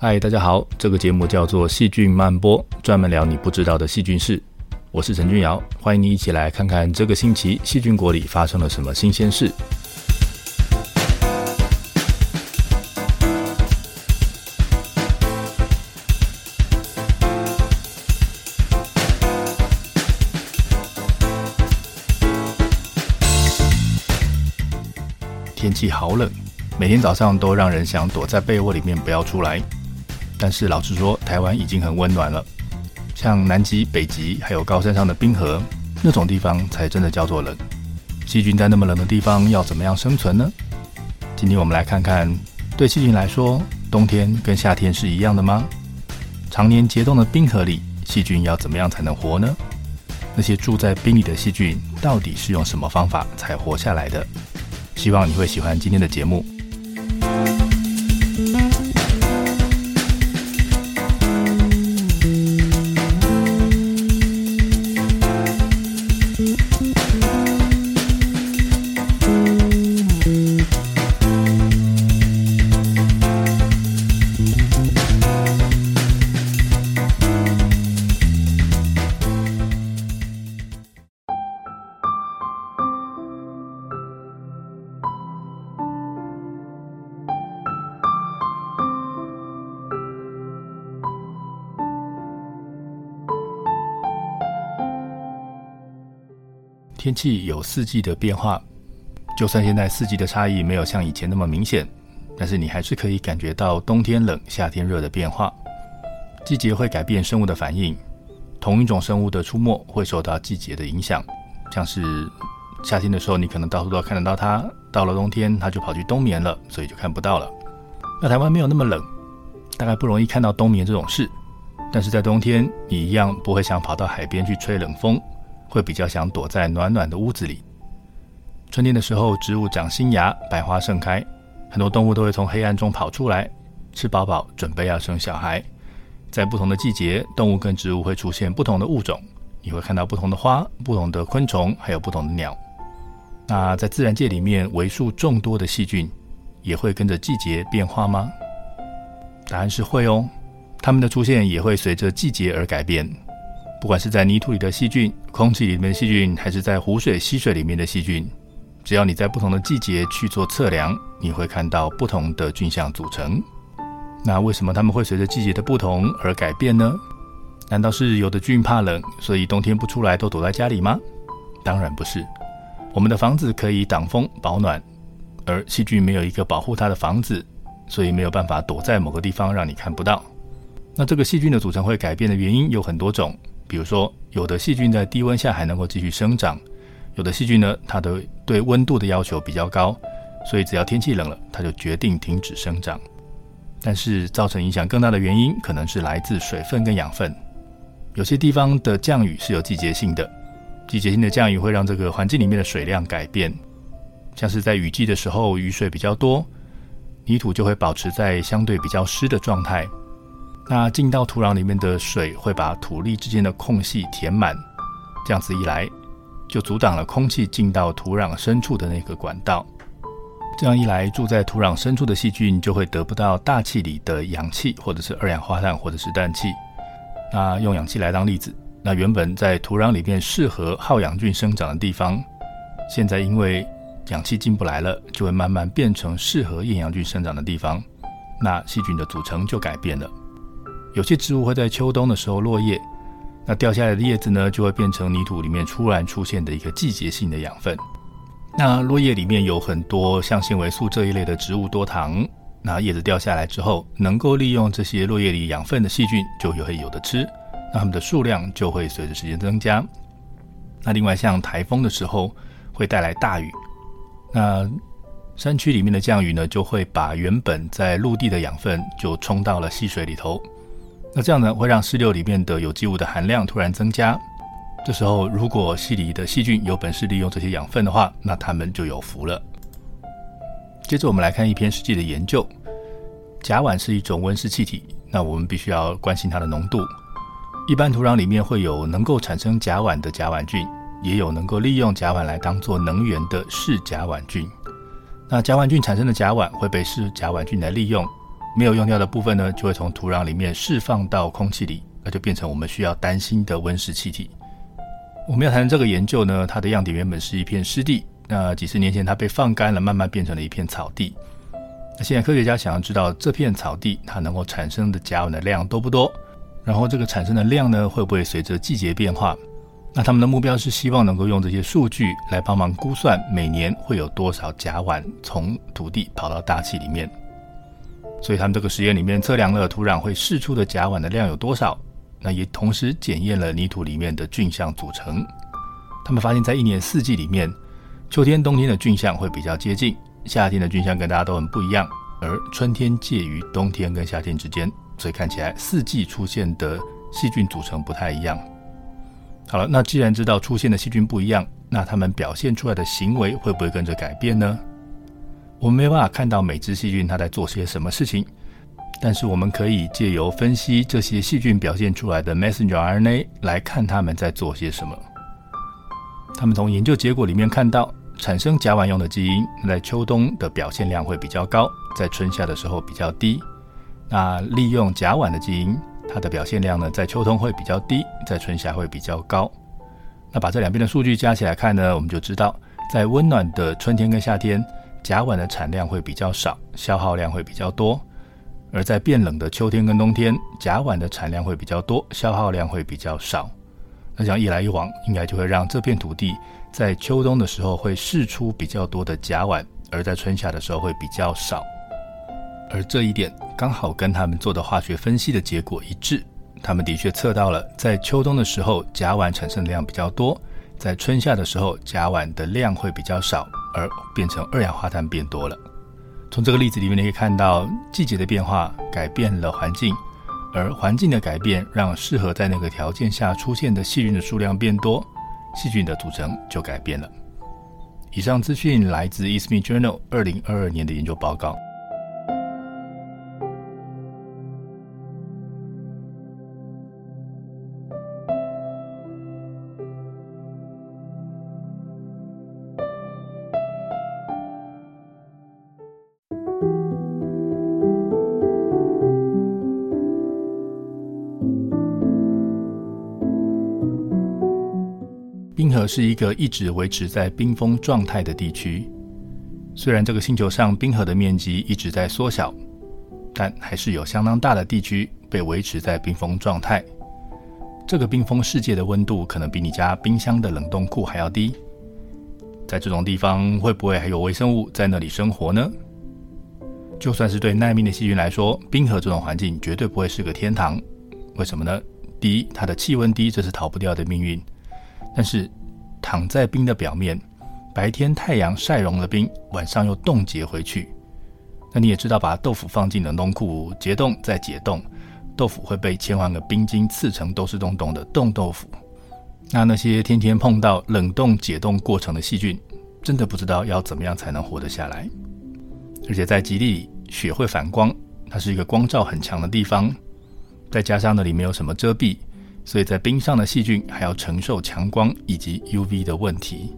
嗨，大家好，这个节目叫做《细菌漫播》，专门聊你不知道的细菌事。我是陈君尧，欢迎你一起来看看这个星期细菌国里发生了什么新鲜事。天气好冷，每天早上都让人想躲在被窝里面不要出来。但是老实说，台湾已经很温暖了。像南极、北极，还有高山上的冰河，那种地方才真的叫做冷。细菌在那么冷的地方要怎么样生存呢？今天我们来看看，对细菌来说，冬天跟夏天是一样的吗？常年结冻的冰河里，细菌要怎么样才能活呢？那些住在冰里的细菌，到底是用什么方法才活下来的？希望你会喜欢今天的节目。天气有四季的变化，就算现在四季的差异没有像以前那么明显，但是你还是可以感觉到冬天冷、夏天热的变化。季节会改变生物的反应，同一种生物的出没会受到季节的影响。像是夏天的时候，你可能到处都看得到它；到了冬天，它就跑去冬眠了，所以就看不到了。那台湾没有那么冷，大概不容易看到冬眠这种事，但是在冬天，你一样不会想跑到海边去吹冷风。会比较想躲在暖暖的屋子里。春天的时候，植物长新芽，百花盛开，很多动物都会从黑暗中跑出来，吃饱饱，准备要生小孩。在不同的季节，动物跟植物会出现不同的物种，你会看到不同的花、不同的昆虫，还有不同的鸟。那在自然界里面，为数众多的细菌也会跟着季节变化吗？答案是会哦，它们的出现也会随着季节而改变。不管是在泥土里的细菌、空气里面的细菌，还是在湖水、溪水里面的细菌，只要你在不同的季节去做测量，你会看到不同的菌相组成。那为什么它们会随着季节的不同而改变呢？难道是有的菌怕冷，所以冬天不出来都躲在家里吗？当然不是。我们的房子可以挡风保暖，而细菌没有一个保护它的房子，所以没有办法躲在某个地方让你看不到。那这个细菌的组成会改变的原因有很多种。比如说，有的细菌在低温下还能够继续生长，有的细菌呢，它的对温度的要求比较高，所以只要天气冷了，它就决定停止生长。但是造成影响更大的原因，可能是来自水分跟养分。有些地方的降雨是有季节性的，季节性的降雨会让这个环境里面的水量改变，像是在雨季的时候，雨水比较多，泥土就会保持在相对比较湿的状态。那进到土壤里面的水会把土粒之间的空隙填满，这样子一来，就阻挡了空气进到土壤深处的那个管道。这样一来，住在土壤深处的细菌就会得不到大气里的氧气，或者是二氧化碳，或者是氮气。那用氧气来当例子，那原本在土壤里面适合好氧菌生长的地方，现在因为氧气进不来了，就会慢慢变成适合厌氧菌生长的地方。那细菌的组成就改变了。有些植物会在秋冬的时候落叶，那掉下来的叶子呢，就会变成泥土里面突然出现的一个季节性的养分。那落叶里面有很多像纤维素这一类的植物多糖，那叶子掉下来之后，能够利用这些落叶里养分的细菌就会有的吃，那它们的数量就会随着时间增加。那另外像台风的时候会带来大雨，那山区里面的降雨呢，就会把原本在陆地的养分就冲到了溪水里头。那这样呢，会让溪流里面的有机物的含量突然增加。这时候，如果溪里的细菌有本事利用这些养分的话，那它们就有福了。接着，我们来看一篇实际的研究。甲烷是一种温室气体，那我们必须要关心它的浓度。一般土壤里面会有能够产生甲烷的甲烷菌，也有能够利用甲烷来当做能源的嗜甲烷菌。那甲烷菌产生的甲烷会被嗜甲烷菌来利用。没有用掉的部分呢，就会从土壤里面释放到空气里，那就变成我们需要担心的温室气体。我们要谈这个研究呢，它的样点原本是一片湿地，那几十年前它被放干了，慢慢变成了一片草地。那现在科学家想要知道这片草地它能够产生的甲烷的量多不多，然后这个产生的量呢，会不会随着季节变化？那他们的目标是希望能够用这些数据来帮忙估算每年会有多少甲烷从土地跑到大气里面。所以他们这个实验里面测量了土壤会释出的甲烷的量有多少，那也同时检验了泥土里面的菌相组成。他们发现，在一年四季里面，秋天、冬天的菌相会比较接近，夏天的菌相跟大家都很不一样，而春天介于冬天跟夏天之间，所以看起来四季出现的细菌组成不太一样。好了，那既然知道出现的细菌不一样，那它们表现出来的行为会不会跟着改变呢？我们没办法看到每只细菌它在做些什么事情，但是我们可以借由分析这些细菌表现出来的 messenger RNA 来看它们在做些什么。他们从研究结果里面看到，产生甲烷用的基因在秋冬的表现量会比较高，在春夏的时候比较低。那利用甲烷的基因。它的表现量呢，在秋冬会比较低，在春夏会比较高。那把这两边的数据加起来看呢，我们就知道，在温暖的春天跟夏天，甲烷的产量会比较少，消耗量会比较多；而在变冷的秋天跟冬天，甲烷的产量会比较多，消耗量会比较少。那这样一来一往，应该就会让这片土地在秋冬的时候会释出比较多的甲烷，而在春夏的时候会比较少。而这一点刚好跟他们做的化学分析的结果一致，他们的确测到了，在秋冬的时候甲烷产生的量比较多，在春夏的时候甲烷的量会比较少，而变成二氧化碳变多了。从这个例子里面你可以看到，季节的变化改变了环境，而环境的改变让适合在那个条件下出现的细菌的数量变多，细菌的组成就改变了。以上资讯来自《e s m e Journal》二零二二年的研究报告。是一个一直维持在冰封状态的地区。虽然这个星球上冰河的面积一直在缩小，但还是有相当大的地区被维持在冰封状态。这个冰封世界的温度可能比你家冰箱的冷冻库还要低。在这种地方，会不会还有微生物在那里生活呢？就算是对耐命的细菌来说，冰河这种环境绝对不会是个天堂。为什么呢？第一，它的气温低，这是逃不掉的命运。但是，躺在冰的表面，白天太阳晒融了冰，晚上又冻结回去。那你也知道，把豆腐放进冷冻库结冻再解冻，豆腐会被千万个冰晶刺成都是洞洞的冻豆腐。那那些天天碰到冷冻解冻过程的细菌，真的不知道要怎么样才能活得下来。而且在极地里，雪会反光，它是一个光照很强的地方，再加上那里没有什么遮蔽。所以在冰上的细菌还要承受强光以及 UV 的问题。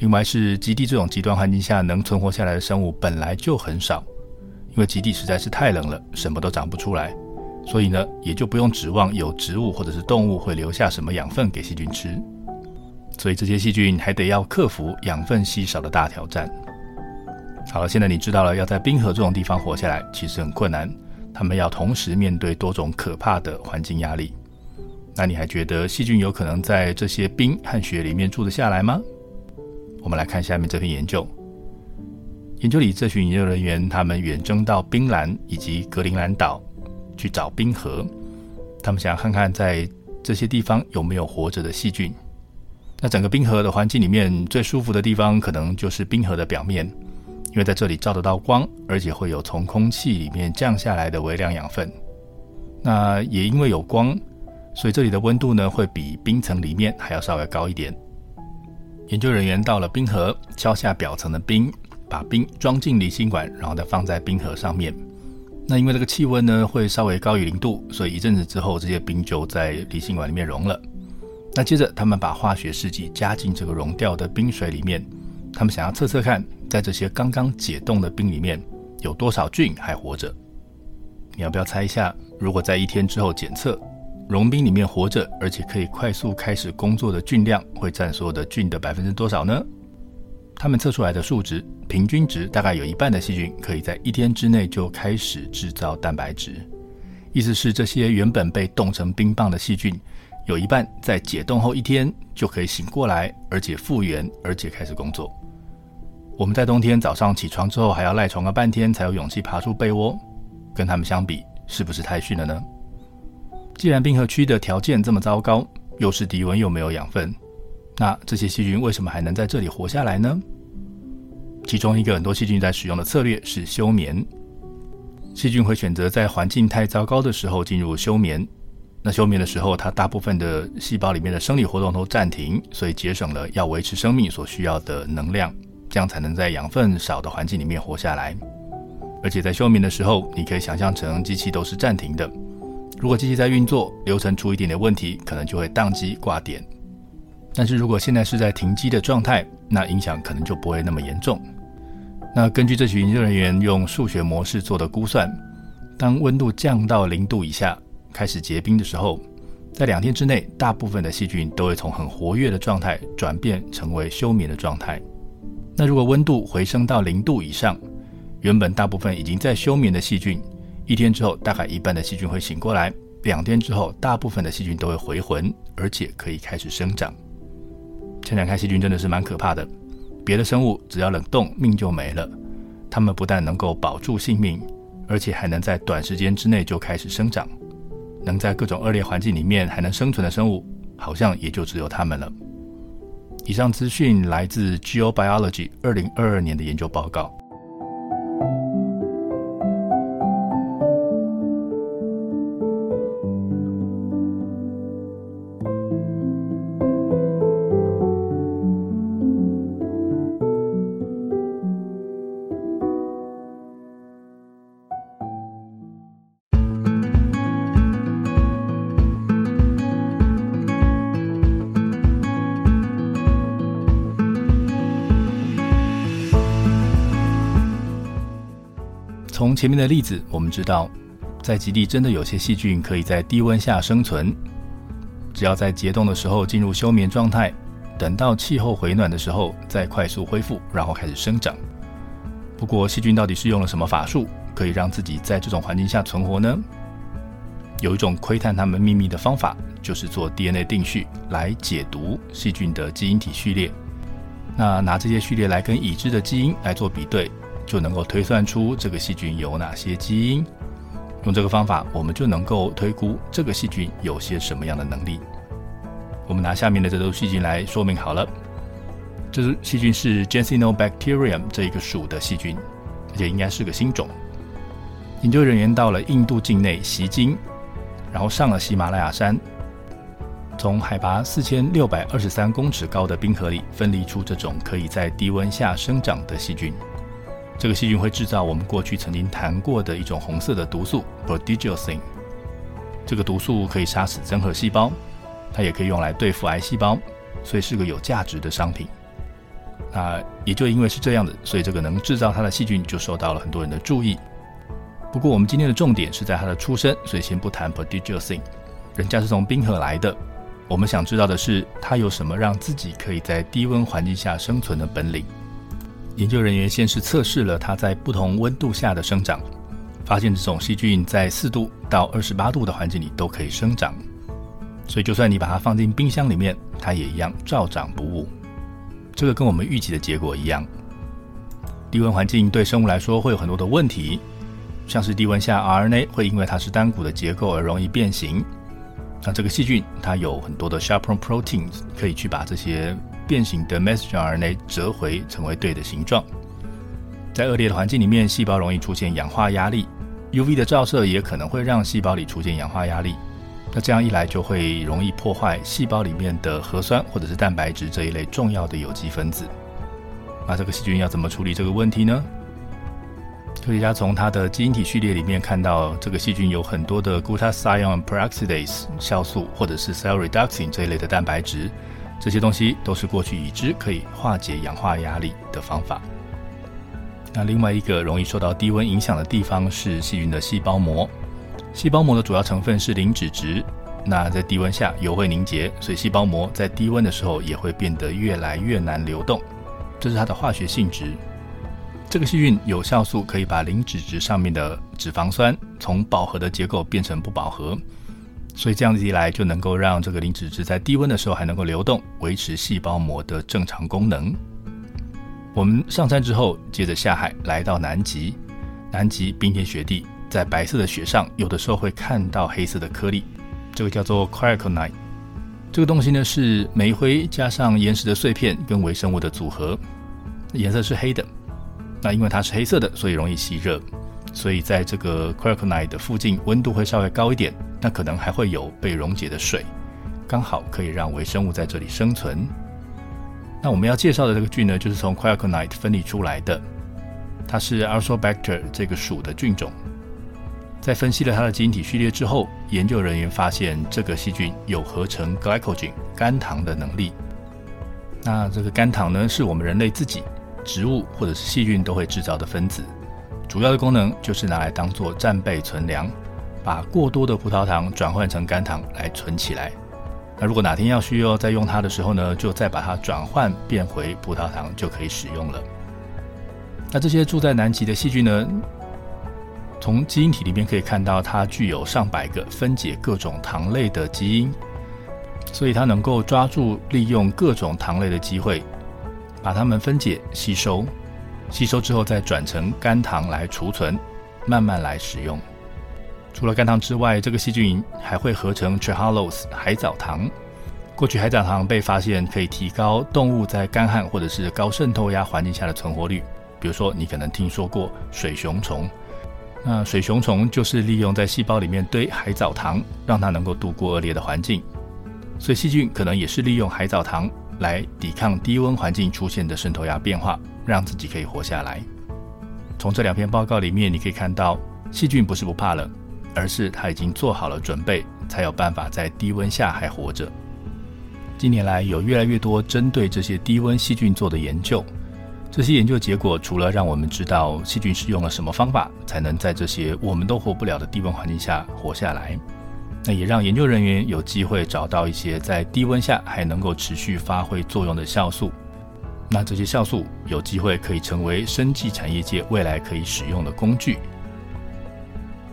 另外是极地这种极端环境下能存活下来的生物本来就很少，因为极地实在是太冷了，什么都长不出来，所以呢也就不用指望有植物或者是动物会留下什么养分给细菌吃。所以这些细菌还得要克服养分稀少的大挑战。好了，现在你知道了，要在冰河这种地方活下来其实很困难，他们要同时面对多种可怕的环境压力。那你还觉得细菌有可能在这些冰和雪里面住得下来吗？我们来看下面这篇研究。研究里这群研究人员，他们远征到冰兰以及格陵兰岛去找冰河，他们想看看在这些地方有没有活着的细菌。那整个冰河的环境里面最舒服的地方，可能就是冰河的表面，因为在这里照得到光，而且会有从空气里面降下来的微量养分。那也因为有光。所以这里的温度呢，会比冰层里面还要稍微高一点。研究人员到了冰河，敲下表层的冰，把冰装进离心管，然后再放在冰河上面。那因为这个气温呢，会稍微高于零度，所以一阵子之后，这些冰就在离心管里面融了。那接着，他们把化学试剂加进这个融掉的冰水里面，他们想要测测看，在这些刚刚解冻的冰里面，有多少菌还活着。你要不要猜一下？如果在一天之后检测，融冰里面活着而且可以快速开始工作的菌量会占所有的菌的百分之多少呢？他们测出来的数值平均值大概有一半的细菌可以在一天之内就开始制造蛋白质，意思是这些原本被冻成冰棒的细菌，有一半在解冻后一天就可以醒过来，而且复原，而且开始工作。我们在冬天早上起床之后还要赖床个半天才有勇气爬出被窝，跟他们相比，是不是太逊了呢？既然冰河区的条件这么糟糕，又是低温又没有养分，那这些细菌为什么还能在这里活下来呢？其中一个很多细菌在使用的策略是休眠。细菌会选择在环境太糟糕的时候进入休眠。那休眠的时候，它大部分的细胞里面的生理活动都暂停，所以节省了要维持生命所需要的能量。这样才能在养分少的环境里面活下来，而且在休眠的时候，你可以想象成机器都是暂停的。如果机器在运作，流程出一点点问题，可能就会宕机挂点。但是如果现在是在停机的状态，那影响可能就不会那么严重。那根据这群研究人员用数学模式做的估算，当温度降到零度以下，开始结冰的时候，在两天之内，大部分的细菌都会从很活跃的状态转变成为休眠的状态。那如果温度回升到零度以上，原本大部分已经在休眠的细菌，一天之后大概一半的细菌会醒过来，两天之后大部分的细菌都会回魂，而且可以开始生长。想想看，细菌真的是蛮可怕的。别的生物只要冷冻，命就没了。它们不但能够保住性命，而且还能在短时间之内就开始生长。能在各种恶劣环境里面还能生存的生物，好像也就只有它们了。以上资讯来自《GeoBiology》二零二二年的研究报告。前面的例子，我们知道，在极地真的有些细菌可以在低温下生存，只要在结冻的时候进入休眠状态，等到气候回暖的时候再快速恢复，然后开始生长。不过，细菌到底是用了什么法术，可以让自己在这种环境下存活呢？有一种窥探它们秘密的方法，就是做 DNA 定序来解读细菌的基因体序列。那拿这些序列来跟已知的基因来做比对。就能够推算出这个细菌有哪些基因。用这个方法，我们就能够推估这个细菌有些什么样的能力。我们拿下面的这株细菌来说明好了。这株细菌是 Gensino bacterium 这一个属的细菌，而且应该是个新种。研究人员到了印度境内习经，然后上了喜马拉雅山，从海拔四千六百二十三公尺高的冰河里分离出这种可以在低温下生长的细菌。这个细菌会制造我们过去曾经谈过的一种红色的毒素 p r o d i g i o s i n。这个毒素可以杀死真核细胞，它也可以用来对付癌细胞，所以是个有价值的商品。那也就因为是这样的，所以这个能制造它的细菌就受到了很多人的注意。不过我们今天的重点是在它的出身，所以先不谈 p r o d i g i o s i n。人家是从冰河来的，我们想知道的是它有什么让自己可以在低温环境下生存的本领。研究人员先是测试了它在不同温度下的生长，发现这种细菌在四度到二十八度的环境里都可以生长，所以就算你把它放进冰箱里面，它也一样照长不误。这个跟我们预期的结果一样。低温环境对生物来说会有很多的问题，像是低温下 RNA 会因为它是单股的结构而容易变形。那这个细菌它有很多的 chaperone proteins 可以去把这些。变形的 messenger RNA 折回成为对的形状。在恶劣的环境里面，细胞容易出现氧化压力，UV 的照射也可能会让细胞里出现氧化压力。那这样一来，就会容易破坏细胞里面的核酸或者是蛋白质这一类重要的有机分子。那这个细菌要怎么处理这个问题呢？科学家从它的基因体序列里面看到，这个细菌有很多的 glutathione peroxidase 酵素或者是 cell reducing 这一类的蛋白质。这些东西都是过去已知可以化解氧化压力的方法。那另外一个容易受到低温影响的地方是细菌的细胞膜。细胞膜的主要成分是磷脂质，那在低温下油会凝结，所以细胞膜在低温的时候也会变得越来越难流动，这是它的化学性质。这个细菌有效素可以把磷脂质上面的脂肪酸从饱和的结构变成不饱和，所以这样子一来就能够让这个磷脂质在低温的时候还能够流动，维持细胞膜的正常功能。我们上山之后，接着下海来到南极，南极冰天雪地。在白色的雪上，有的时候会看到黑色的颗粒，这个叫做 Kryokonite。这个东西呢是煤灰加上岩石的碎片跟微生物的组合，颜色是黑的。那因为它是黑色的，所以容易吸热，所以在这个 Kryokonite 的附近，温度会稍微高一点。那可能还会有被溶解的水，刚好可以让微生物在这里生存。那我们要介绍的这个菌呢，就是从 Kryokonite 分离出来的，它是 Archaeobacter 这个属的菌种。在分析了它的基因体序列之后，研究人员发现这个细菌有合成 glycogen 肝糖的能力。那这个肝糖呢，是我们人类自己、植物或者是细菌都会制造的分子，主要的功能就是拿来当做战备存粮，把过多的葡萄糖转换成肝糖来存起来。那如果哪天要需要再用它的时候呢，就再把它转换变回葡萄糖就可以使用了。那这些住在南极的细菌呢，从基因体里面可以看到，它具有上百个分解各种糖类的基因，所以它能够抓住利用各种糖类的机会，把它们分解吸收，吸收之后再转成肝糖来储存，慢慢来使用。除了肝糖之外，这个细菌还会合成 trehalose 海藻糖。过去海藻糖被发现可以提高动物在干旱或者是高渗透压环境下的存活率，比如说你可能听说过水熊虫。那水熊虫就是利用在细胞里面堆海藻糖，让它能够度过恶劣的环境。所以细菌可能也是利用海藻糖来抵抗低温环境出现的渗透压变化，让自己可以活下来。从这两篇报告里面，你可以看到，细菌不是不怕冷，而是它已经做好了准备，才有办法在低温下还活着。近年来，有越来越多针对这些低温细菌做的研究。这些研究结果除了让我们知道细菌是用了什么方法才能在这些我们都活不了的低温环境下活下来，那也让研究人员有机会找到一些在低温下还能够持续发挥作用的酵素。那这些酵素有机会可以成为生技产业界未来可以使用的工具。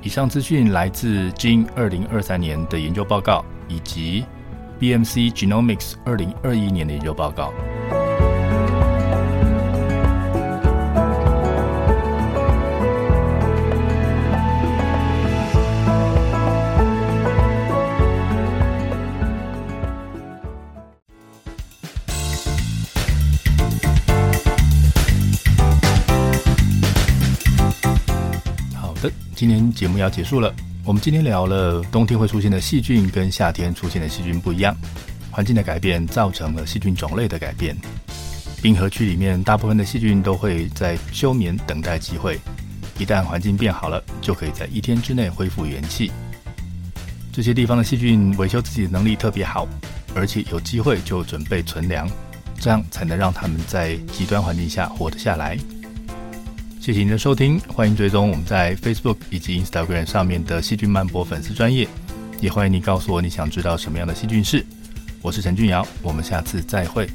以上资讯来自 Gene 二零二三年的研究报告，以及 BMC Genomics 二零二一年的研究报告。今天节目要结束了。我们今天聊了冬天会出现的细菌跟夏天出现的细菌不一样，环境的改变造成了细菌种类的改变。冰河区里面大部分的细菌都会在休眠等待机会，一旦环境变好了，就可以在一天之内恢复元气。这些地方的细菌维修自己的能力特别好，而且有机会就准备存粮，这样才能让他们在极端环境下活得下来。谢谢您的收听，欢迎追踪我们在 Facebook 以及 Instagram 上面的细菌漫播粉丝专业，也欢迎你告诉我你想知道什么样的细菌事。我是陈俊尧，我们下次再会。